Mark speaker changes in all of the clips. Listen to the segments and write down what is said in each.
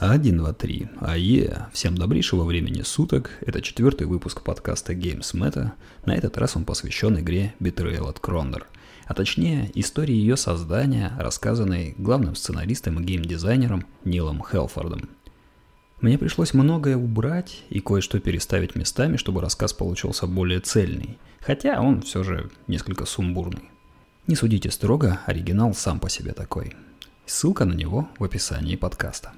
Speaker 1: 1, 2, 3. АЕ. Всем добрейшего времени суток. Это четвертый выпуск подкаста Games Meta. На этот раз он посвящен игре Betrayal от Kronner. А точнее, истории ее создания, рассказанной главным сценаристом и геймдизайнером Нилом Хелфордом. Мне пришлось многое убрать и кое-что переставить местами, чтобы рассказ получился более цельный, хотя он все же несколько сумбурный. Не судите строго, оригинал сам по себе такой. Ссылка на него в описании подкаста.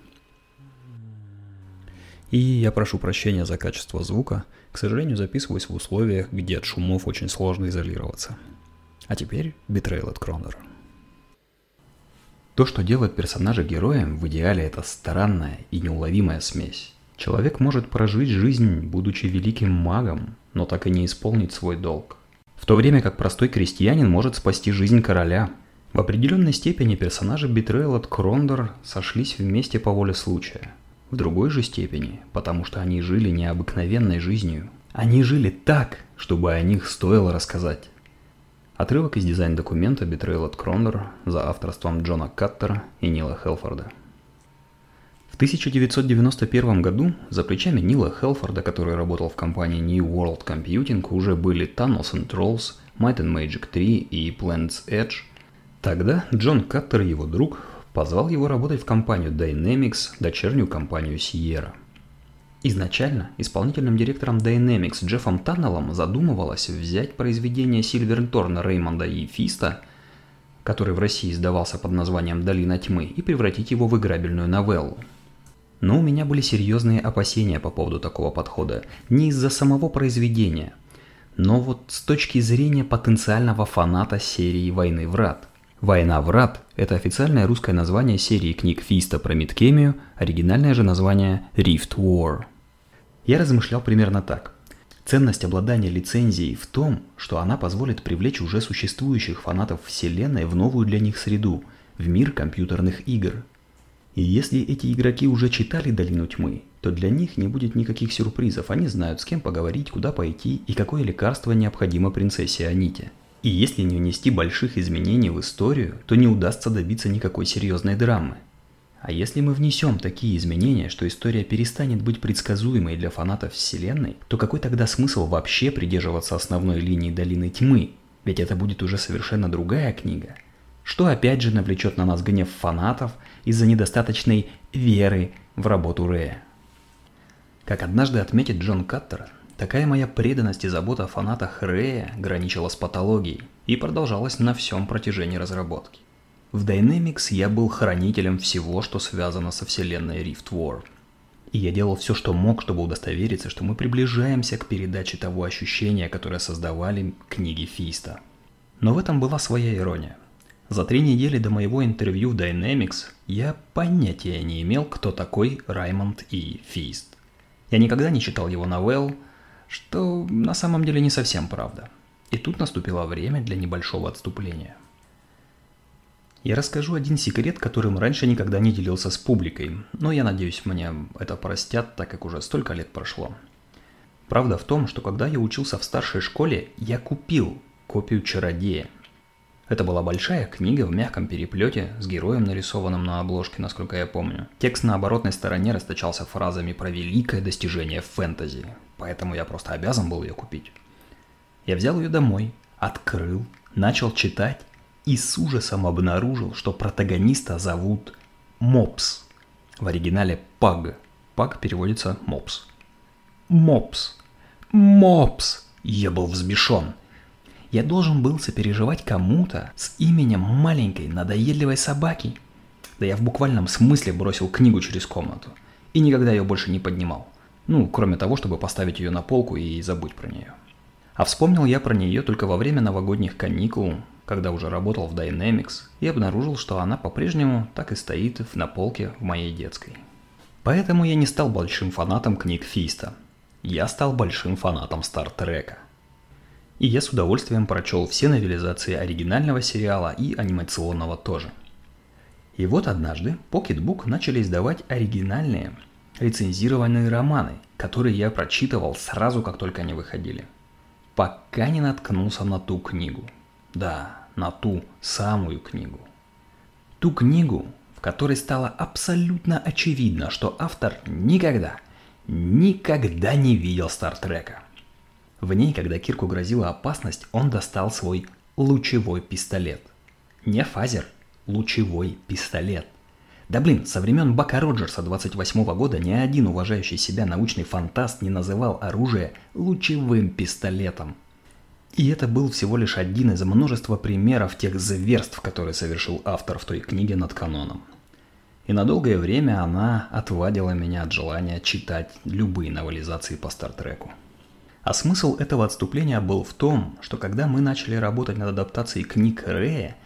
Speaker 1: И я прошу прощения за качество звука. К сожалению, записываюсь в условиях, где от шумов очень сложно изолироваться. А теперь Betrayal от Кронер. То, что делает персонажа героем, в идеале это странная и неуловимая смесь. Человек может прожить жизнь, будучи великим магом, но так и не исполнить свой долг. В то время как простой крестьянин может спасти жизнь короля. В определенной степени персонажи Betrayal от Крондор сошлись вместе по воле случая – в другой же степени, потому что они жили необыкновенной жизнью. Они жили так, чтобы о них стоило рассказать. Отрывок из дизайн-документа Betrayal от Крондор за авторством Джона Каттера и Нила Хелфорда. В 1991 году за плечами Нила Хелфорда, который работал в компании New World Computing, уже были Tunnels and Trolls, Might and Magic 3 и Planet's Edge. Тогда Джон Каттер и его друг позвал его работать в компанию Dynamics, дочернюю компанию Sierra. Изначально исполнительным директором Dynamics Джеффом Таннеллом задумывалось взять произведение Сильверторна Реймонда и Фиста, который в России издавался под названием «Долина тьмы», и превратить его в играбельную новеллу. Но у меня были серьезные опасения по поводу такого подхода, не из-за самого произведения, но вот с точки зрения потенциального фаната серии «Войны врат». «Война врат» – это официальное русское название серии книг Фиста про Миткемию, оригинальное же название Rift War. Я размышлял примерно так. Ценность обладания лицензией в том, что она позволит привлечь уже существующих фанатов Вселенной в новую для них среду, в мир компьютерных игр. И если эти игроки уже читали «Долину тьмы», то для них не будет никаких сюрпризов, они знают, с кем поговорить, куда пойти и какое лекарство необходимо принцессе Аните – и если не внести больших изменений в историю, то не удастся добиться никакой серьезной драмы. А если мы внесем такие изменения, что история перестанет быть предсказуемой для фанатов Вселенной, то какой тогда смысл вообще придерживаться основной линии Долины Тьмы? Ведь это будет уже совершенно другая книга. Что опять же навлечет на нас гнев фанатов из-за недостаточной веры в работу Рэя. Как однажды отметит Джон Каттер, Такая моя преданность и забота о фанатах Рэя граничила с патологией и продолжалась на всем протяжении разработки. В Dynamics я был хранителем всего, что связано со вселенной Rift War. И я делал все, что мог, чтобы удостовериться, что мы приближаемся к передаче того ощущения, которое создавали книги Фиста. Но в этом была своя ирония. За три недели до моего интервью в Dynamics я понятия не имел, кто такой Раймонд и Фист. Я никогда не читал его новелл, что на самом деле не совсем правда. И тут наступило время для небольшого отступления. Я расскажу один секрет, которым раньше никогда не делился с публикой, но я надеюсь, мне это простят, так как уже столько лет прошло. Правда в том, что когда я учился в старшей школе, я купил копию «Чародея». Это была большая книга в мягком переплете с героем, нарисованным на обложке, насколько я помню. Текст на оборотной стороне расточался фразами про великое достижение фэнтези, поэтому я просто обязан был ее купить. Я взял ее домой, открыл, начал читать и с ужасом обнаружил, что протагониста зовут Мопс. В оригинале Паг. Паг переводится Мопс. Мопс. Мопс. Я был взбешен. Я должен был сопереживать кому-то с именем маленькой надоедливой собаки. Да я в буквальном смысле бросил книгу через комнату и никогда ее больше не поднимал. Ну, кроме того, чтобы поставить ее на полку и забыть про нее. А вспомнил я про нее только во время новогодних каникул, когда уже работал в Dynamics, и обнаружил, что она по-прежнему так и стоит на полке в моей детской. Поэтому я не стал большим фанатом книг Фиста. Я стал большим фанатом Стартрека. И я с удовольствием прочел все новелизации оригинального сериала и анимационного тоже. И вот однажды Pocketbook начали издавать оригинальные – рецензированные романы, которые я прочитывал сразу, как только они выходили. Пока не наткнулся на ту книгу. Да, на ту самую книгу. Ту книгу, в которой стало абсолютно очевидно, что автор никогда, никогда не видел Стартрека. В ней, когда Кирку грозила опасность, он достал свой лучевой пистолет. Не фазер, лучевой пистолет. Да блин, со времен Бака Роджерса 28 года ни один уважающий себя научный фантаст не называл оружие лучевым пистолетом. И это был всего лишь один из множества примеров тех зверств, которые совершил автор в той книге над каноном. И на долгое время она отвадила меня от желания читать любые новелизации по Стартреку. А смысл этого отступления был в том, что когда мы начали работать над адаптацией книг Рэя,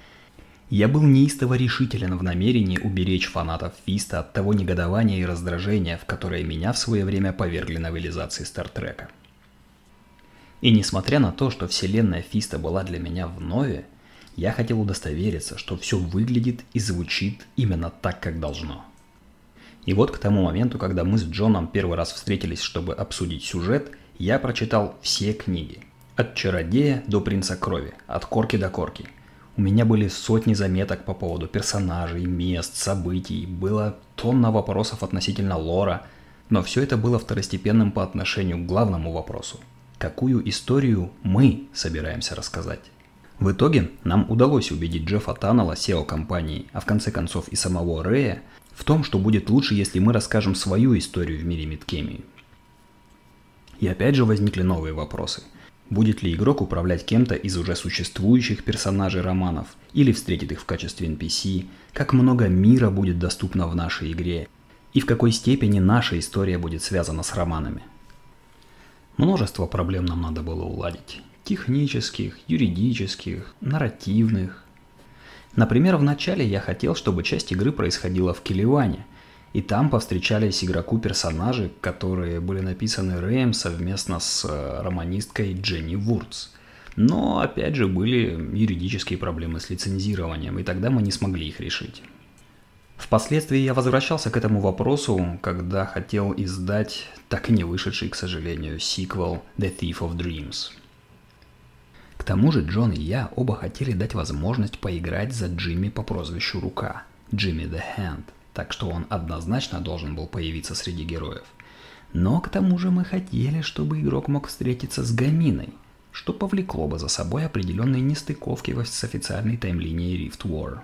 Speaker 1: я был неистово решителен в намерении уберечь фанатов Фиста от того негодования и раздражения, в которое меня в свое время повергли новелизации Стартрека. И несмотря на то, что вселенная Фиста была для меня вновь, я хотел удостовериться, что все выглядит и звучит именно так, как должно. И вот к тому моменту, когда мы с Джоном первый раз встретились, чтобы обсудить сюжет, я прочитал все книги. От «Чародея» до «Принца крови», от корки до корки – у меня были сотни заметок по поводу персонажей, мест, событий, было тонна вопросов относительно лора, но все это было второстепенным по отношению к главному вопросу. Какую историю мы собираемся рассказать? В итоге нам удалось убедить Джеффа Таннелла, SEO компании, а в конце концов и самого Рэя, в том, что будет лучше, если мы расскажем свою историю в мире Мидкемии. И опять же возникли новые вопросы – Будет ли игрок управлять кем-то из уже существующих персонажей романов или встретит их в качестве NPC, как много мира будет доступно в нашей игре и в какой степени наша история будет связана с романами. Множество проблем нам надо было уладить. Технических, юридических, нарративных. Например, в начале я хотел, чтобы часть игры происходила в Келеване – и там повстречались игроку персонажи, которые были написаны Рэем совместно с э, романисткой Дженни Вурц. Но, опять же, были юридические проблемы с лицензированием, и тогда мы не смогли их решить. Впоследствии я возвращался к этому вопросу, когда хотел издать так и не вышедший, к сожалению, сиквел The Thief of Dreams. К тому же Джон и я оба хотели дать возможность поиграть за Джимми по прозвищу Рука, Джимми the Hand – так что он однозначно должен был появиться среди героев. Но к тому же мы хотели, чтобы игрок мог встретиться с Гаминой, что повлекло бы за собой определенные нестыковки с официальной таймлинией Rift War.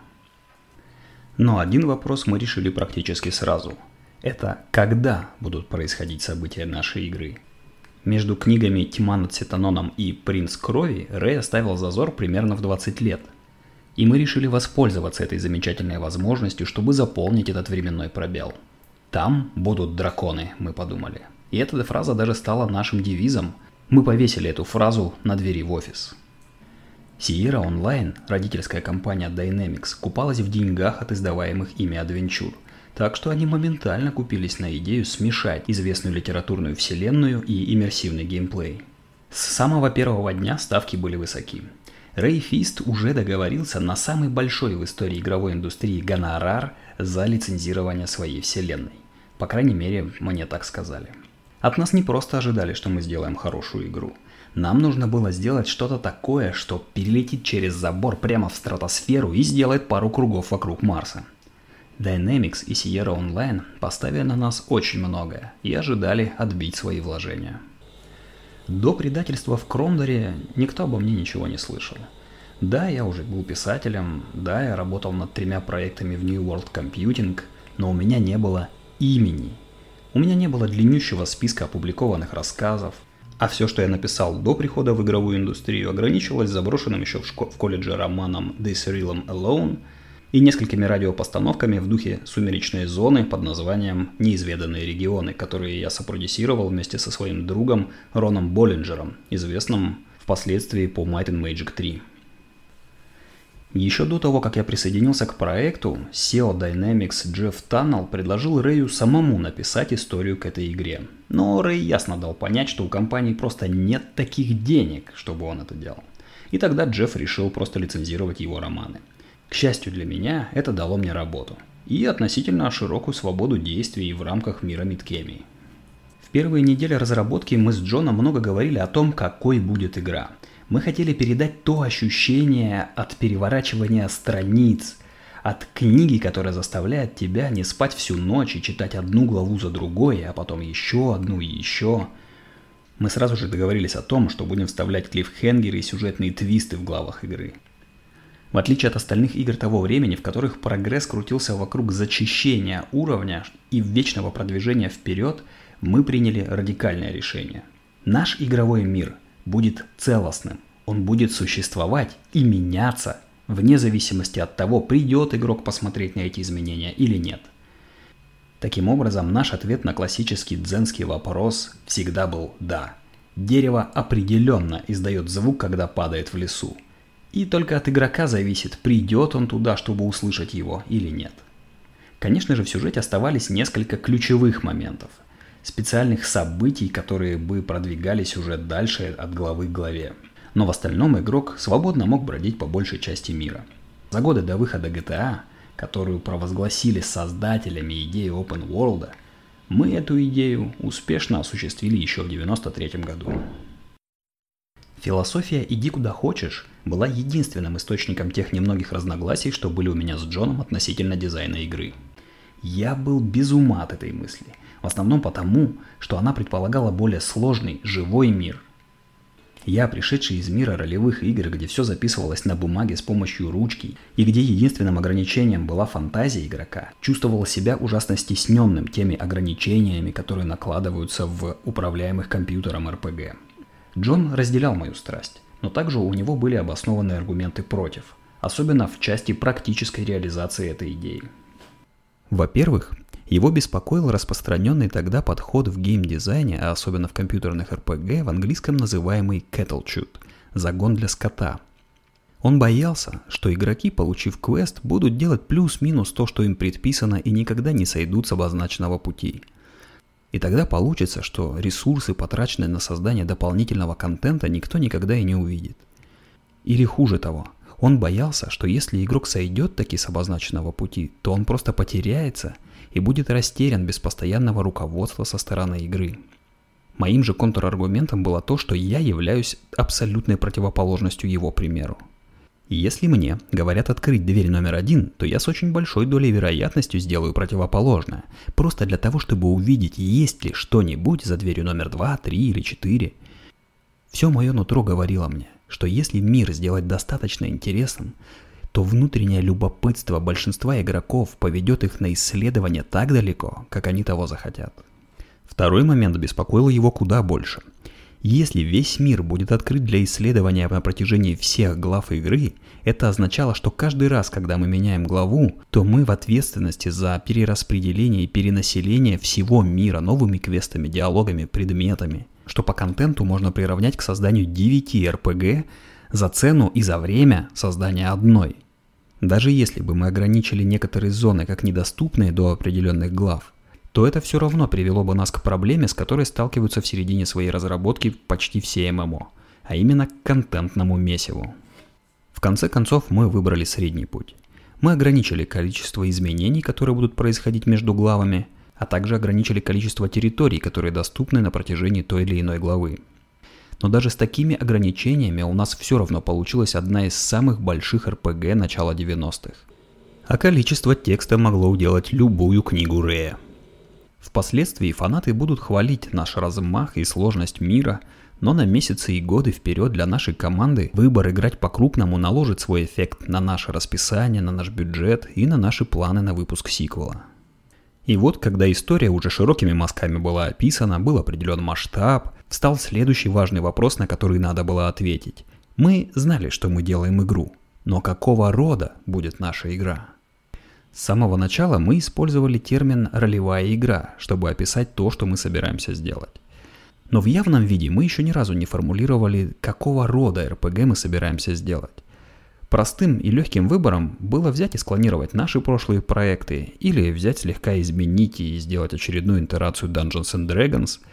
Speaker 1: Но один вопрос мы решили практически сразу. Это когда будут происходить события нашей игры. Между книгами «Тьма над Сетаноном» и «Принц крови» Рэй оставил зазор примерно в 20 лет – и мы решили воспользоваться этой замечательной возможностью, чтобы заполнить этот временной пробел. Там будут драконы, мы подумали. И эта фраза даже стала нашим девизом. Мы повесили эту фразу на двери в офис. Sierra Online, родительская компания Dynamics, купалась в деньгах от издаваемых ими адвенчур, так что они моментально купились на идею смешать известную литературную вселенную и иммерсивный геймплей. С самого первого дня ставки были высоки. Рэй Фист уже договорился на самый большой в истории игровой индустрии гонорар за лицензирование своей вселенной. По крайней мере, мне так сказали. От нас не просто ожидали, что мы сделаем хорошую игру. Нам нужно было сделать что-то такое, что перелетит через забор прямо в стратосферу и сделает пару кругов вокруг Марса. Dynamics и Sierra Online поставили на нас очень многое и ожидали отбить свои вложения. До предательства в Кромдоре никто обо мне ничего не слышал. Да, я уже был писателем, да, я работал над тремя проектами в New World Computing, но у меня не было имени. У меня не было длиннющего списка опубликованных рассказов, а все, что я написал до прихода в игровую индустрию, ограничивалось заброшенным еще в, шко- в колледже романом This Realm Alone – и несколькими радиопостановками в духе «Сумеречной зоны» под названием «Неизведанные регионы», которые я сопродюсировал вместе со своим другом Роном Боллинджером, известным впоследствии по Might and Magic 3. Еще до того, как я присоединился к проекту, SEO Dynamics Джефф Таннелл предложил Рэю самому написать историю к этой игре. Но Рэй ясно дал понять, что у компании просто нет таких денег, чтобы он это делал. И тогда Джефф решил просто лицензировать его романы – к счастью для меня, это дало мне работу и относительно широкую свободу действий в рамках мира Мидкемии. В первые недели разработки мы с Джоном много говорили о том, какой будет игра. Мы хотели передать то ощущение от переворачивания страниц, от книги, которая заставляет тебя не спать всю ночь и читать одну главу за другой, а потом еще одну и еще. Мы сразу же договорились о том, что будем вставлять клиффхенгеры и сюжетные твисты в главах игры. В отличие от остальных игр того времени, в которых прогресс крутился вокруг зачищения уровня и вечного продвижения вперед, мы приняли радикальное решение. Наш игровой мир будет целостным, он будет существовать и меняться – вне зависимости от того, придет игрок посмотреть на эти изменения или нет. Таким образом, наш ответ на классический дзенский вопрос всегда был «да». Дерево определенно издает звук, когда падает в лесу. И только от игрока зависит, придет он туда, чтобы услышать его или нет. Конечно же, в сюжете оставались несколько ключевых моментов. Специальных событий, которые бы продвигали сюжет дальше от главы к главе но в остальном игрок свободно мог бродить по большей части мира. За годы до выхода GTA, которую провозгласили создателями идеи Open World, мы эту идею успешно осуществили еще в 1993 году. Философия «иди куда хочешь» была единственным источником тех немногих разногласий, что были у меня с Джоном относительно дизайна игры. Я был без ума от этой мысли, в основном потому, что она предполагала более сложный, живой мир – я, пришедший из мира ролевых игр, где все записывалось на бумаге с помощью ручки, и где единственным ограничением была фантазия игрока, чувствовал себя ужасно стесненным теми ограничениями, которые накладываются в управляемых компьютером RPG. Джон разделял мою страсть, но также у него были обоснованные аргументы против, особенно в части практической реализации этой идеи. Во-первых, его беспокоил распространенный тогда подход в геймдизайне, а особенно в компьютерных RPG, в английском называемый cattle shoot – загон для скота. Он боялся, что игроки, получив квест, будут делать плюс-минус то, что им предписано, и никогда не сойдут с обозначенного пути. И тогда получится, что ресурсы, потраченные на создание дополнительного контента, никто никогда и не увидит. Или хуже того, он боялся, что если игрок сойдет таки с обозначенного пути, то он просто потеряется – и будет растерян без постоянного руководства со стороны игры. Моим же контраргументом было то, что я являюсь абсолютной противоположностью его примеру. Если мне говорят открыть дверь номер один, то я с очень большой долей вероятностью сделаю противоположное, просто для того, чтобы увидеть, есть ли что-нибудь за дверью номер два, три или четыре. Все мое нутро говорило мне, что если мир сделать достаточно интересным, то внутреннее любопытство большинства игроков поведет их на исследование так далеко, как они того захотят. Второй момент беспокоил его куда больше. Если весь мир будет открыт для исследования на протяжении всех глав игры, это означало, что каждый раз, когда мы меняем главу, то мы в ответственности за перераспределение и перенаселение всего мира новыми квестами, диалогами, предметами, что по контенту можно приравнять к созданию 9 RPG за цену и за время создания одной. Даже если бы мы ограничили некоторые зоны как недоступные до определенных глав, то это все равно привело бы нас к проблеме, с которой сталкиваются в середине своей разработки почти все ММО, а именно к контентному месиву. В конце концов мы выбрали средний путь. Мы ограничили количество изменений, которые будут происходить между главами, а также ограничили количество территорий, которые доступны на протяжении той или иной главы. Но даже с такими ограничениями у нас все равно получилась одна из самых больших РПГ начала 90-х. А количество текста могло уделать любую книгу Рея. Впоследствии фанаты будут хвалить наш размах и сложность мира, но на месяцы и годы вперед для нашей команды выбор играть по-крупному наложит свой эффект на наше расписание, на наш бюджет и на наши планы на выпуск сиквела. И вот, когда история уже широкими мазками была описана, был определен масштаб, встал следующий важный вопрос, на который надо было ответить. Мы знали, что мы делаем игру, но какого рода будет наша игра? С самого начала мы использовали термин «ролевая игра», чтобы описать то, что мы собираемся сделать. Но в явном виде мы еще ни разу не формулировали, какого рода RPG мы собираемся сделать. Простым и легким выбором было взять и склонировать наши прошлые проекты, или взять слегка изменить и сделать очередную итерацию Dungeons and Dragons –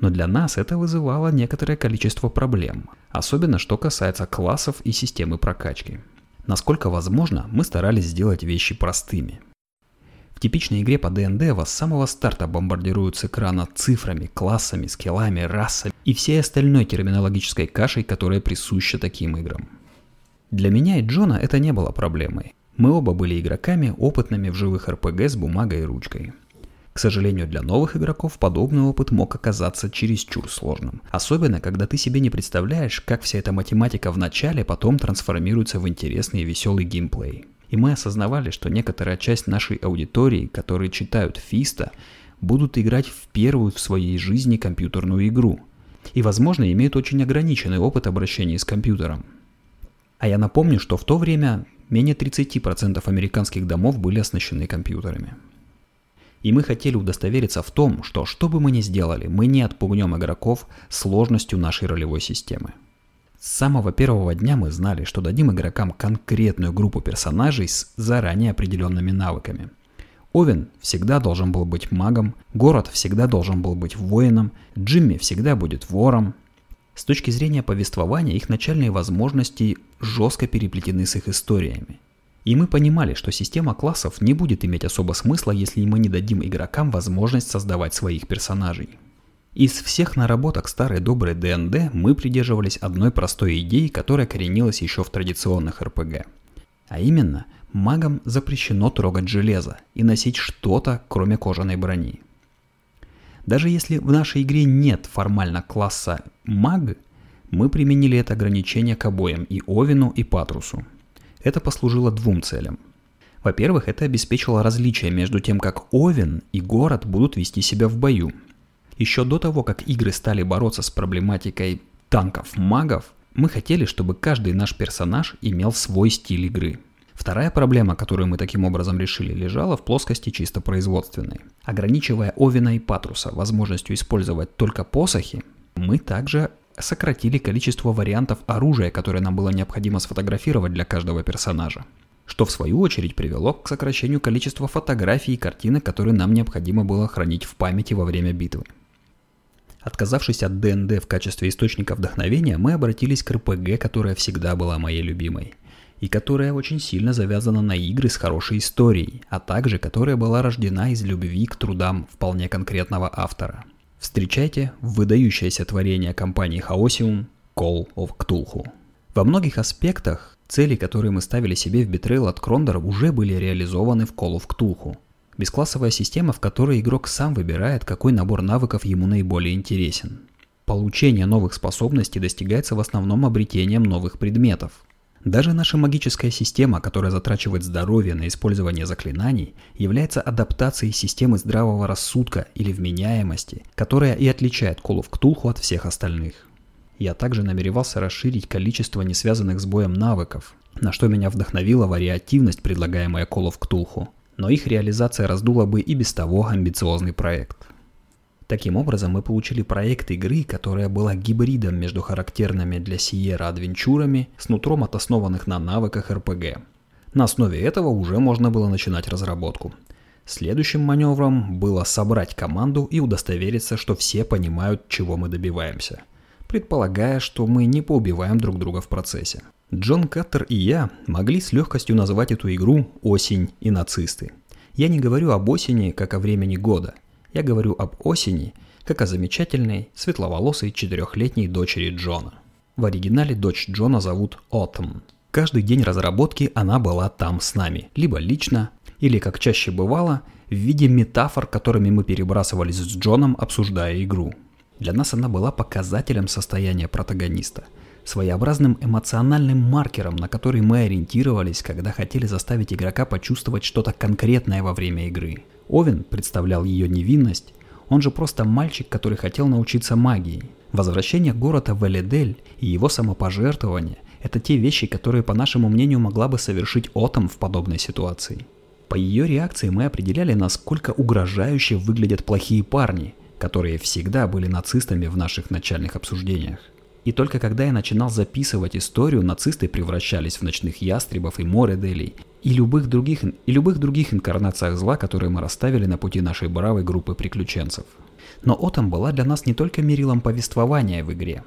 Speaker 1: но для нас это вызывало некоторое количество проблем, особенно что касается классов и системы прокачки. Насколько возможно, мы старались сделать вещи простыми. В типичной игре по ДНД вас с самого старта бомбардируют с экрана цифрами, классами, скиллами, расами и всей остальной терминологической кашей, которая присуща таким играм. Для меня и Джона это не было проблемой. Мы оба были игроками, опытными в живых РПГ с бумагой и ручкой. К сожалению, для новых игроков подобный опыт мог оказаться чересчур сложным. Особенно, когда ты себе не представляешь, как вся эта математика в начале потом трансформируется в интересный и веселый геймплей. И мы осознавали, что некоторая часть нашей аудитории, которые читают Фиста, будут играть в первую в своей жизни компьютерную игру. И, возможно, имеют очень ограниченный опыт обращения с компьютером. А я напомню, что в то время менее 30% американских домов были оснащены компьютерами. И мы хотели удостовериться в том, что что бы мы ни сделали, мы не отпугнем игроков сложностью нашей ролевой системы. С самого первого дня мы знали, что дадим игрокам конкретную группу персонажей с заранее определенными навыками. Овен всегда должен был быть магом, Город всегда должен был быть воином, Джимми всегда будет вором. С точки зрения повествования, их начальные возможности жестко переплетены с их историями. И мы понимали, что система классов не будет иметь особо смысла, если мы не дадим игрокам возможность создавать своих персонажей. Из всех наработок старой доброй ДНД мы придерживались одной простой идеи, которая коренилась еще в традиционных РПГ. А именно, магам запрещено трогать железо и носить что-то, кроме кожаной брони. Даже если в нашей игре нет формально класса маг, мы применили это ограничение к обоим и Овину, и Патрусу. Это послужило двум целям. Во-первых, это обеспечило различие между тем, как Овен и город будут вести себя в бою – еще до того, как игры стали бороться с проблематикой танков-магов, мы хотели, чтобы каждый наш персонаж имел свой стиль игры. Вторая проблема, которую мы таким образом решили, лежала в плоскости чисто производственной. Ограничивая Овина и Патруса возможностью использовать только посохи, мы также сократили количество вариантов оружия, которое нам было необходимо сфотографировать для каждого персонажа. Что в свою очередь привело к сокращению количества фотографий и картинок, которые нам необходимо было хранить в памяти во время битвы. Отказавшись от ДНД в качестве источника вдохновения, мы обратились к РПГ, которая всегда была моей любимой. И которая очень сильно завязана на игры с хорошей историей, а также которая была рождена из любви к трудам вполне конкретного автора. Встречайте выдающееся творение компании Chaosium Call of Cthulhu. Во многих аспектах цели, которые мы ставили себе в Betrayal от Крондора, уже были реализованы в Call of Cthulhu – Бесклассовая система, в которой игрок сам выбирает, какой набор навыков ему наиболее интересен. Получение новых способностей достигается в основном обретением новых предметов. Даже наша магическая система, которая затрачивает здоровье на использование заклинаний, является адаптацией системы здравого рассудка или вменяемости, которая и отличает Call of Cthulhu от всех остальных. Я также намеревался расширить количество несвязанных с боем навыков, на что меня вдохновила вариативность, предлагаемая Call of Cthulhu но их реализация раздула бы и без того амбициозный проект. Таким образом, мы получили проект игры, которая была гибридом между характерными для Сиера адвенчурами с нутром от основанных на навыках РПГ. На основе этого уже можно было начинать разработку. Следующим маневром было собрать команду и удостовериться, что все понимают, чего мы добиваемся, предполагая, что мы не поубиваем друг друга в процессе. Джон Каттер и я могли с легкостью назвать эту игру «Осень и нацисты». Я не говорю об осени, как о времени года. Я говорю об осени, как о замечательной, светловолосой четырехлетней дочери Джона. В оригинале дочь Джона зовут Autumn. Каждый день разработки она была там с нами, либо лично, или, как чаще бывало, в виде метафор, которыми мы перебрасывались с Джоном, обсуждая игру. Для нас она была показателем состояния протагониста – своеобразным эмоциональным маркером, на который мы ориентировались, когда хотели заставить игрока почувствовать что-то конкретное во время игры. Овен представлял ее невинность, он же просто мальчик, который хотел научиться магии. Возвращение города в Эледель и его самопожертвование – это те вещи, которые, по нашему мнению, могла бы совершить Отом в подобной ситуации. По ее реакции мы определяли, насколько угрожающе выглядят плохие парни, которые всегда были нацистами в наших начальных обсуждениях. И только когда я начинал записывать историю, нацисты превращались в ночных ястребов и моределей, и любых других, и любых других инкарнациях зла, которые мы расставили на пути нашей бравой группы приключенцев. Но Отом была для нас не только мерилом повествования в игре.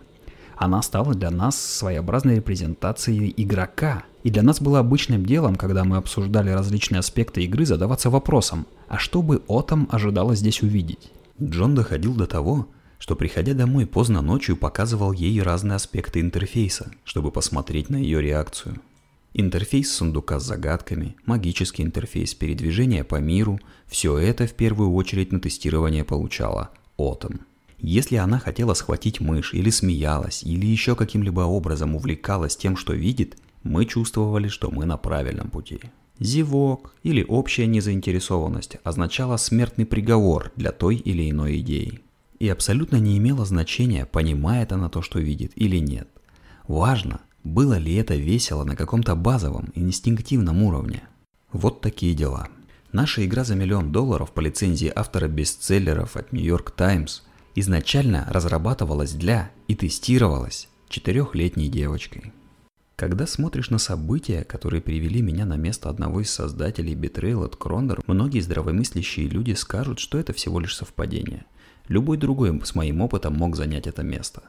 Speaker 1: Она стала для нас своеобразной репрезентацией игрока. И для нас было обычным делом, когда мы обсуждали различные аспекты игры, задаваться вопросом, а что бы Отом ожидала здесь увидеть? Джон доходил до того, что приходя домой поздно ночью показывал ей разные аспекты интерфейса, чтобы посмотреть на ее реакцию. Интерфейс сундука с загадками, магический интерфейс передвижения по миру – все это в первую очередь на тестирование получала Отом. Если она хотела схватить мышь или смеялась, или еще каким-либо образом увлекалась тем, что видит, мы чувствовали, что мы на правильном пути. Зевок или общая незаинтересованность означала смертный приговор для той или иной идеи. И абсолютно не имело значения, понимает она то, что видит или нет. Важно, было ли это весело на каком-то базовом, инстинктивном уровне. Вот такие дела. Наша игра за миллион долларов по лицензии автора бестселлеров от New York Times изначально разрабатывалась для и тестировалась четырехлетней девочкой. Когда смотришь на события, которые привели меня на место одного из создателей Betrayal от Крондер, многие здравомыслящие люди скажут, что это всего лишь совпадение. Любой другой с моим опытом мог занять это место.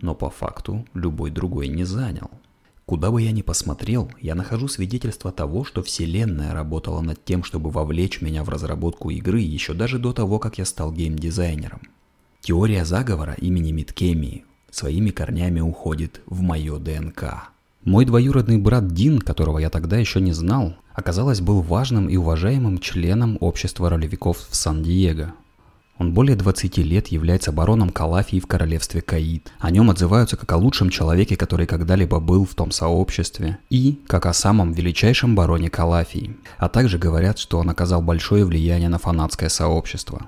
Speaker 1: Но по факту любой другой не занял. Куда бы я ни посмотрел, я нахожу свидетельство того, что Вселенная работала над тем, чтобы вовлечь меня в разработку игры еще даже до того, как я стал геймдизайнером. Теория заговора имени Миткемии своими корнями уходит в мое ДНК. Мой двоюродный брат Дин, которого я тогда еще не знал, оказалось был важным и уважаемым членом общества ролевиков в Сан-Диего. Он более 20 лет является бароном Калафии в королевстве Каид. О нем отзываются как о лучшем человеке, который когда-либо был в том сообществе, и как о самом величайшем бароне Калафии. А также говорят, что он оказал большое влияние на фанатское сообщество.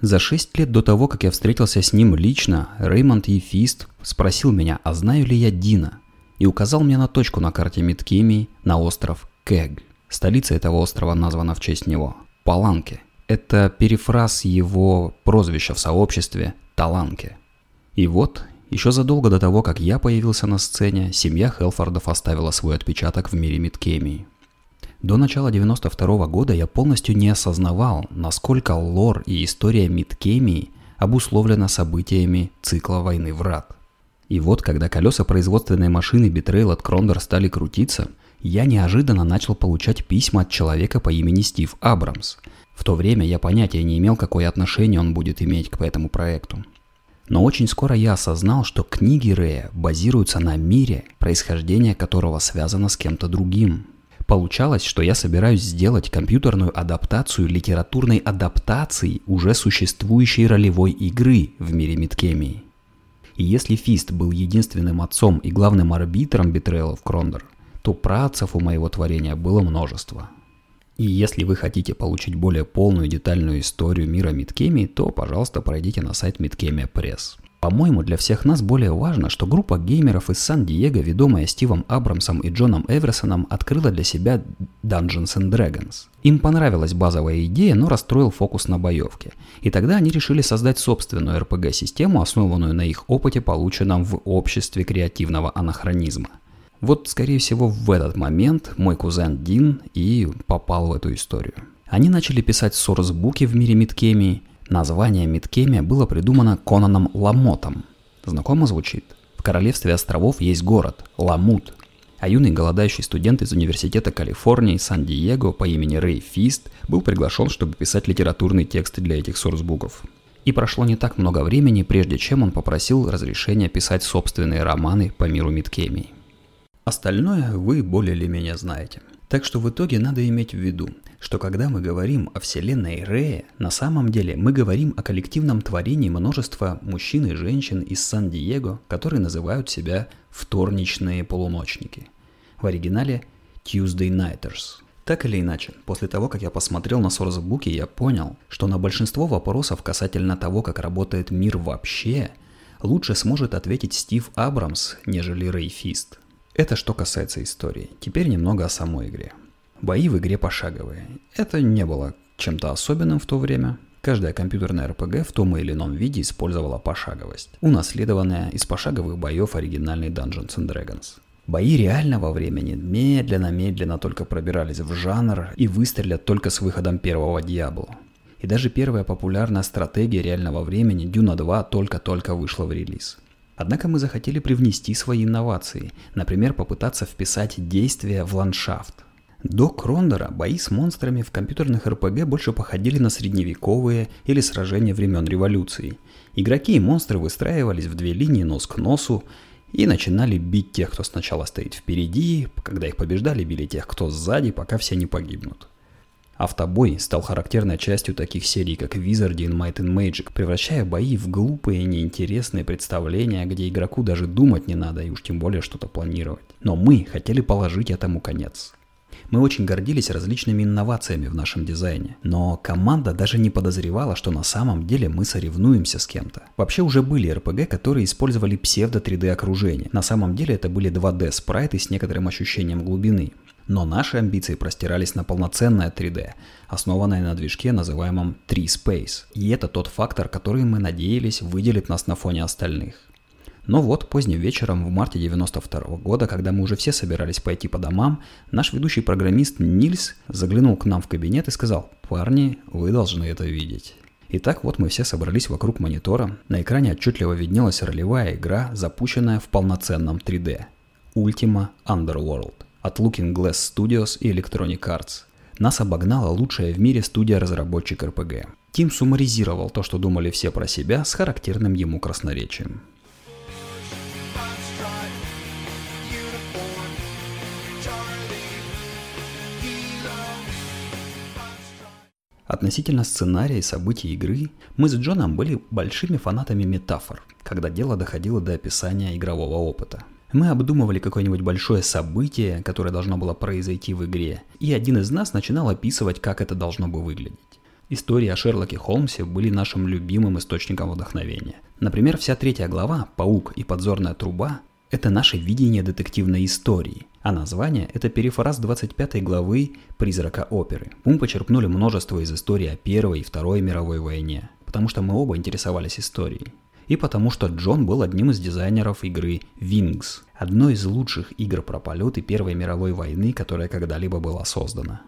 Speaker 1: За шесть лет до того, как я встретился с ним лично, Реймонд Ефист спросил меня, а знаю ли я Дина – и указал мне на точку на карте Миткемии на остров Кэг. Столица этого острова названа в честь него – Паланке. Это перефраз его прозвища в сообществе Таланке. И вот, еще задолго до того, как я появился на сцене, семья Хелфордов оставила свой отпечаток в мире Миткемии. До начала 92 -го года я полностью не осознавал, насколько лор и история Миткемии обусловлена событиями цикла войны врат – и вот, когда колеса производственной машины Betrayal от Крондор стали крутиться, я неожиданно начал получать письма от человека по имени Стив Абрамс. В то время я понятия не имел, какое отношение он будет иметь к этому проекту. Но очень скоро я осознал, что книги Рэя базируются на мире, происхождение которого связано с кем-то другим. Получалось, что я собираюсь сделать компьютерную адаптацию литературной адаптации уже существующей ролевой игры в мире Миткемии. И если Фист был единственным отцом и главным арбитром Бетрейлов Крондор, то працев у моего творения было множество. И если вы хотите получить более полную детальную историю мира Миткемии, то, пожалуйста, пройдите на сайт Миткемия Пресс. По-моему, для всех нас более важно, что группа геймеров из Сан-Диего, ведомая Стивом Абрамсом и Джоном Эверсоном, открыла для себя Dungeons and Dragons. Им понравилась базовая идея, но расстроил фокус на боевке. И тогда они решили создать собственную RPG-систему, основанную на их опыте, полученном в обществе креативного анахронизма. Вот, скорее всего, в этот момент мой кузен Дин и попал в эту историю. Они начали писать сорсбуки в мире Миткемии – Название Миткемия было придумано Конаном Ламотом. Знакомо звучит? В королевстве островов есть город – Ламут. А юный голодающий студент из Университета Калифорнии Сан-Диего по имени Рэй Фист был приглашен, чтобы писать литературные тексты для этих сорсбуков. И прошло не так много времени, прежде чем он попросил разрешения писать собственные романы по миру Миткемии. Остальное вы более или менее знаете. Так что в итоге надо иметь в виду, что когда мы говорим о вселенной Рея, на самом деле мы говорим о коллективном творении множества мужчин и женщин из Сан-Диего, которые называют себя «вторничные полуночники». В оригинале Tuesday Nighters. Так или иначе, после того, как я посмотрел на сорсбуки, я понял, что на большинство вопросов касательно того, как работает мир вообще, лучше сможет ответить Стив Абрамс, нежели Рэй Фист. Это что касается истории. Теперь немного о самой игре. Бои в игре пошаговые. Это не было чем-то особенным в то время. Каждая компьютерная RPG в том или ином виде использовала пошаговость, унаследованная из пошаговых боев оригинальной Dungeons and Dragons. Бои реального времени медленно-медленно только пробирались в жанр и выстрелят только с выходом первого Диабло. И даже первая популярная стратегия реального времени Дюна 2 только-только вышла в релиз. Однако мы захотели привнести свои инновации, например, попытаться вписать действия в ландшафт, до Крондора бои с монстрами в компьютерных РПГ больше походили на средневековые или сражения времен революции. Игроки и монстры выстраивались в две линии нос к носу и начинали бить тех, кто сначала стоит впереди, когда их побеждали, били тех, кто сзади, пока все не погибнут. Автобой стал характерной частью таких серий, как Wizarding Might and Magic, превращая бои в глупые, неинтересные представления, где игроку даже думать не надо и уж тем более что-то планировать. Но мы хотели положить этому конец. Мы очень гордились различными инновациями в нашем дизайне, но команда даже не подозревала, что на самом деле мы соревнуемся с кем-то. Вообще уже были RPG, которые использовали псевдо 3D окружение. На самом деле это были 2D спрайты с некоторым ощущением глубины. Но наши амбиции простирались на полноценное 3D, основанное на движке, называемом 3Space. И это тот фактор, который мы надеялись выделит нас на фоне остальных. Но вот поздним вечером в марте 92 -го года, когда мы уже все собирались пойти по домам, наш ведущий программист Нильс заглянул к нам в кабинет и сказал «Парни, вы должны это видеть». Итак, вот мы все собрались вокруг монитора. На экране отчетливо виднелась ролевая игра, запущенная в полноценном 3D. Ultima Underworld от Looking Glass Studios и Electronic Arts. Нас обогнала лучшая в мире студия-разработчик RPG. Тим суммаризировал то, что думали все про себя, с характерным ему красноречием. Относительно сценария и событий игры, мы с Джоном были большими фанатами метафор, когда дело доходило до описания игрового опыта. Мы обдумывали какое-нибудь большое событие, которое должно было произойти в игре, и один из нас начинал описывать, как это должно бы выглядеть. Истории о Шерлоке Холмсе были нашим любимым источником вдохновения. Например, вся третья глава «Паук и подзорная труба» – это наше видение детективной истории, а название – это перефраз 25 главы «Призрака оперы». Мы почерпнули множество из истории о Первой и Второй мировой войне, потому что мы оба интересовались историей и потому что Джон был одним из дизайнеров игры Wings, одной из лучших игр про полеты Первой мировой войны, которая когда-либо была создана.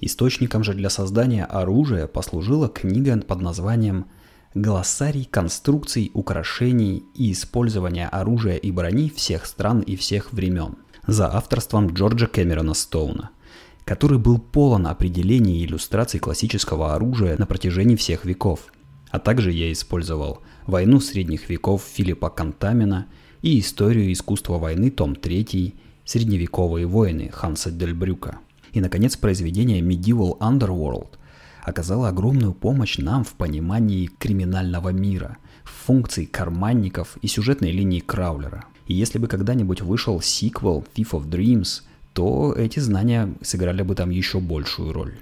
Speaker 1: Источником же для создания оружия послужила книга под названием «Глоссарий конструкций, украшений и использования оружия и брони всех стран и всех времен» за авторством Джорджа Кэмерона Стоуна, который был полон определений и иллюстраций классического оружия на протяжении всех веков. А также я использовал войну средних веков Филиппа Кантамина и историю искусства войны том 3, средневековые войны Ханса Дельбрюка. И, наконец, произведение Medieval Underworld оказало огромную помощь нам в понимании криминального мира, функций карманников и сюжетной линии Краулера. И если бы когда-нибудь вышел сиквел Thief of Dreams, то эти знания сыграли бы там еще большую роль.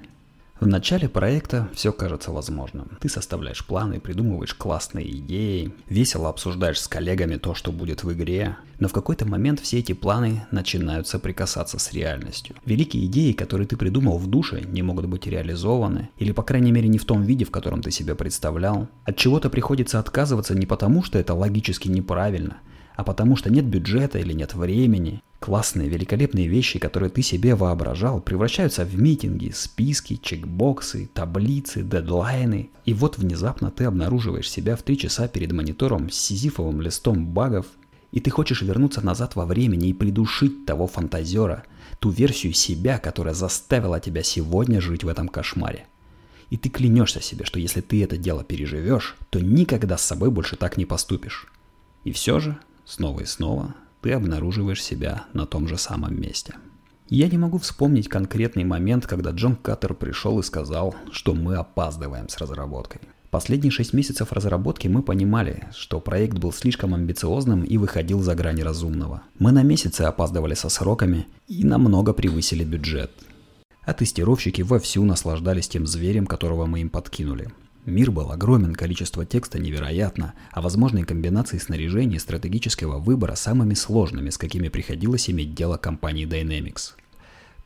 Speaker 1: В начале проекта все кажется возможным. Ты составляешь планы, придумываешь классные идеи, весело обсуждаешь с коллегами то, что будет в игре. Но в какой-то момент все эти планы начинают соприкасаться с реальностью. Великие идеи, которые ты придумал в душе, не могут быть реализованы, или по крайней мере не в том виде, в котором ты себя представлял. От чего-то приходится отказываться не потому, что это логически неправильно, а потому что нет бюджета или нет времени. Классные, великолепные вещи, которые ты себе воображал, превращаются в митинги, списки, чекбоксы, таблицы, дедлайны. И вот внезапно ты обнаруживаешь себя в три часа перед монитором с сизифовым листом багов, и ты хочешь вернуться назад во времени и придушить того фантазера, ту версию себя, которая заставила тебя сегодня жить в этом кошмаре. И ты клянешься себе, что если ты это дело переживешь, то никогда с собой больше так не поступишь. И все же Снова и снова ты обнаруживаешь себя на том же самом месте. Я не могу вспомнить конкретный момент, когда Джон Каттер пришел и сказал, что мы опаздываем с разработкой. Последние шесть месяцев разработки мы понимали, что проект был слишком амбициозным и выходил за грани разумного. Мы на месяцы опаздывали со сроками и намного превысили бюджет. А тестировщики вовсю наслаждались тем зверем, которого мы им подкинули. Мир был огромен, количество текста невероятно, а возможные комбинации снаряжения и стратегического выбора самыми сложными, с какими приходилось иметь дело компании Dynamics.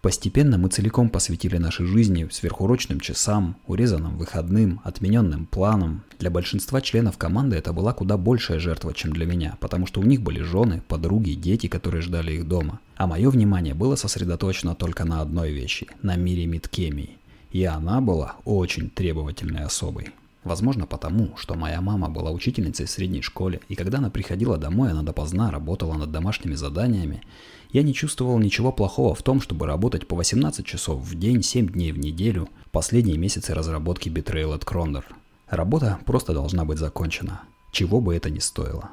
Speaker 1: Постепенно мы целиком посвятили нашей жизни сверхурочным часам, урезанным выходным, отмененным планам. Для большинства членов команды это была куда большая жертва, чем для меня, потому что у них были жены, подруги, дети, которые ждали их дома. А мое внимание было сосредоточено только на одной вещи – на мире мидкемии. И она была очень требовательной особой. Возможно потому, что моя мама была учительницей в средней школе, и когда она приходила домой, она допоздна работала над домашними заданиями, я не чувствовал ничего плохого в том, чтобы работать по 18 часов в день, 7 дней в неделю, последние месяцы разработки Betrayal at Cronder. Работа просто должна быть закончена, чего бы это ни стоило.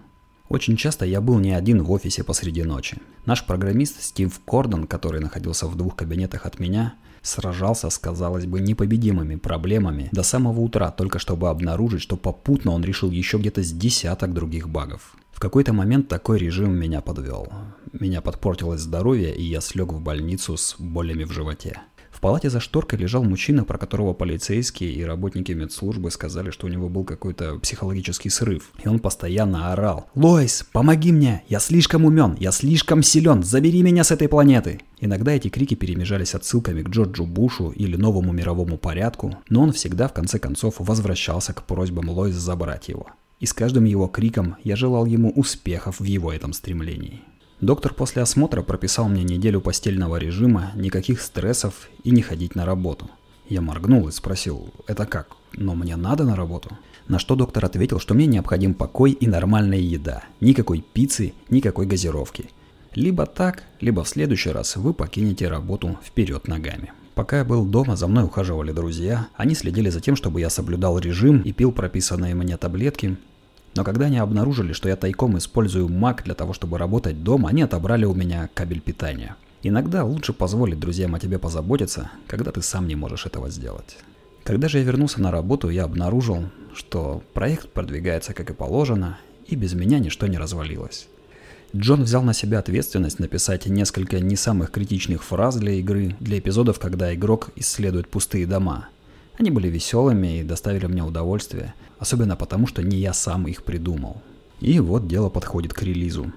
Speaker 1: Очень часто я был не один в офисе посреди ночи. Наш программист Стив Кордон, который находился в двух кабинетах от меня, сражался с, казалось бы, непобедимыми проблемами до самого утра, только чтобы обнаружить, что попутно он решил еще где-то с десяток других багов. В какой-то момент такой режим меня подвел. Меня подпортилось здоровье, и я слег в больницу с болями в животе. Палате за шторкой лежал мужчина, про которого полицейские и работники медслужбы сказали, что у него был какой-то психологический срыв. И он постоянно орал. «Лойс, помоги мне! Я слишком умен! Я слишком силен! Забери меня с этой планеты!» Иногда эти крики перемежались отсылками к Джорджу Бушу или новому мировому порядку, но он всегда в конце концов возвращался к просьбам Лойс забрать его. И с каждым его криком я желал ему успехов в его этом стремлении. Доктор после осмотра прописал мне неделю постельного режима, никаких стрессов и не ходить на работу. Я моргнул и спросил, это как? Но мне надо на работу? На что доктор ответил, что мне необходим покой и нормальная еда. Никакой пиццы, никакой газировки. Либо так, либо в следующий раз вы покинете работу вперед ногами. Пока я был дома, за мной ухаживали друзья. Они следили за тем, чтобы я соблюдал режим и пил прописанные мне таблетки, но когда они обнаружили, что я тайком использую Mac для того, чтобы работать дома, они отобрали у меня кабель питания. Иногда лучше позволить друзьям о тебе позаботиться, когда ты сам не можешь этого сделать. Когда же я вернулся на работу, я обнаружил, что проект продвигается как и положено, и без меня ничто не развалилось. Джон взял на себя ответственность написать несколько не самых критичных фраз для игры, для эпизодов, когда игрок исследует пустые дома – они были веселыми и доставили мне удовольствие, особенно потому, что не я сам их придумал. И вот дело подходит к релизу.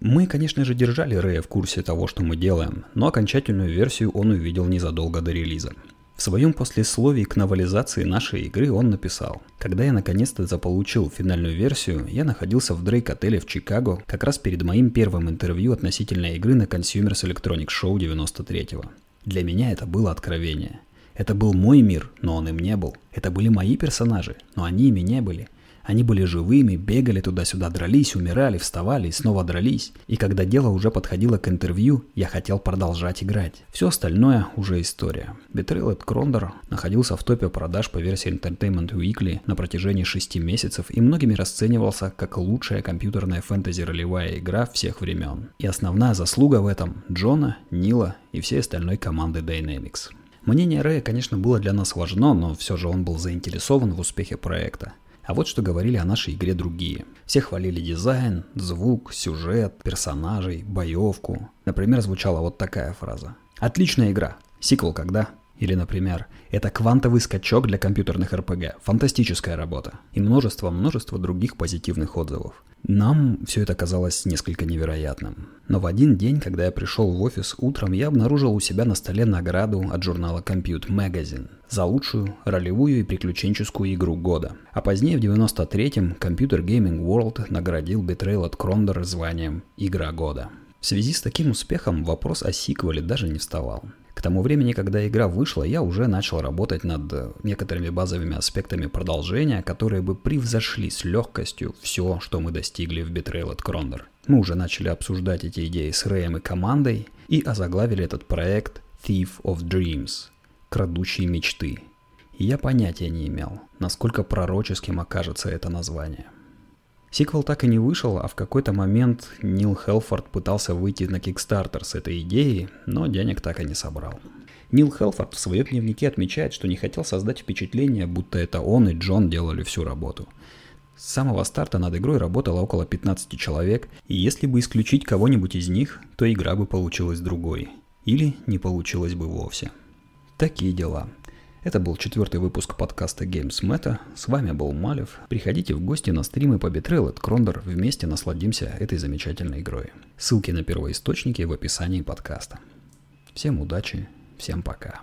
Speaker 1: Мы, конечно же, держали Рэя в курсе того, что мы делаем, но окончательную версию он увидел незадолго до релиза. В своем послесловии к новелизации нашей игры он написал «Когда я наконец-то заполучил финальную версию, я находился в Дрейк-отеле в Чикаго как раз перед моим первым интервью относительно игры на Consumers Electronic Show 93-го. Для меня это было откровение – это был мой мир, но он им не был. Это были мои персонажи, но они ими не были. Они были живыми, бегали туда-сюда, дрались, умирали, вставали и снова дрались. И когда дело уже подходило к интервью, я хотел продолжать играть. Все остальное уже история. Betrayal at Крондор находился в топе продаж по версии Entertainment Weekly на протяжении 6 месяцев и многими расценивался как лучшая компьютерная фэнтези-ролевая игра всех времен. И основная заслуга в этом Джона, Нила и всей остальной команды Dynamics. Мнение Рэя, конечно, было для нас важно, но все же он был заинтересован в успехе проекта. А вот что говорили о нашей игре другие. Все хвалили дизайн, звук, сюжет, персонажей, боевку. Например, звучала вот такая фраза. «Отличная игра. Сиквел когда?» Или, например, это квантовый скачок для компьютерных РПГ. Фантастическая работа. И множество-множество других позитивных отзывов. Нам все это казалось несколько невероятным. Но в один день, когда я пришел в офис утром, я обнаружил у себя на столе награду от журнала Compute Magazine за лучшую ролевую и приключенческую игру года. А позднее, в 93-м, Computer Gaming World наградил Betrayal от Крондор званием «Игра года». В связи с таким успехом вопрос о сиквеле даже не вставал. К тому времени, когда игра вышла, я уже начал работать над э, некоторыми базовыми аспектами продолжения, которые бы превзошли с легкостью все, что мы достигли в Betrayal at Крондор. Мы уже начали обсуждать эти идеи с Рэем и командой и озаглавили этот проект Thief of Dreams – «Крадущие мечты». И я понятия не имел, насколько пророческим окажется это название – Сиквел так и не вышел, а в какой-то момент Нил Хелфорд пытался выйти на Kickstarter с этой идеей, но денег так и не собрал. Нил Хелфорд в своем дневнике отмечает, что не хотел создать впечатление, будто это он и Джон делали всю работу. С самого старта над игрой работало около 15 человек, и если бы исключить кого-нибудь из них, то игра бы получилась другой. Или не получилась бы вовсе. Такие дела. Это был четвертый выпуск подкаста Games Meta. С вами был Малев. Приходите в гости на стримы по Betrayal от Крондор. Вместе насладимся этой замечательной игрой. Ссылки на первоисточники в описании подкаста. Всем удачи, всем пока.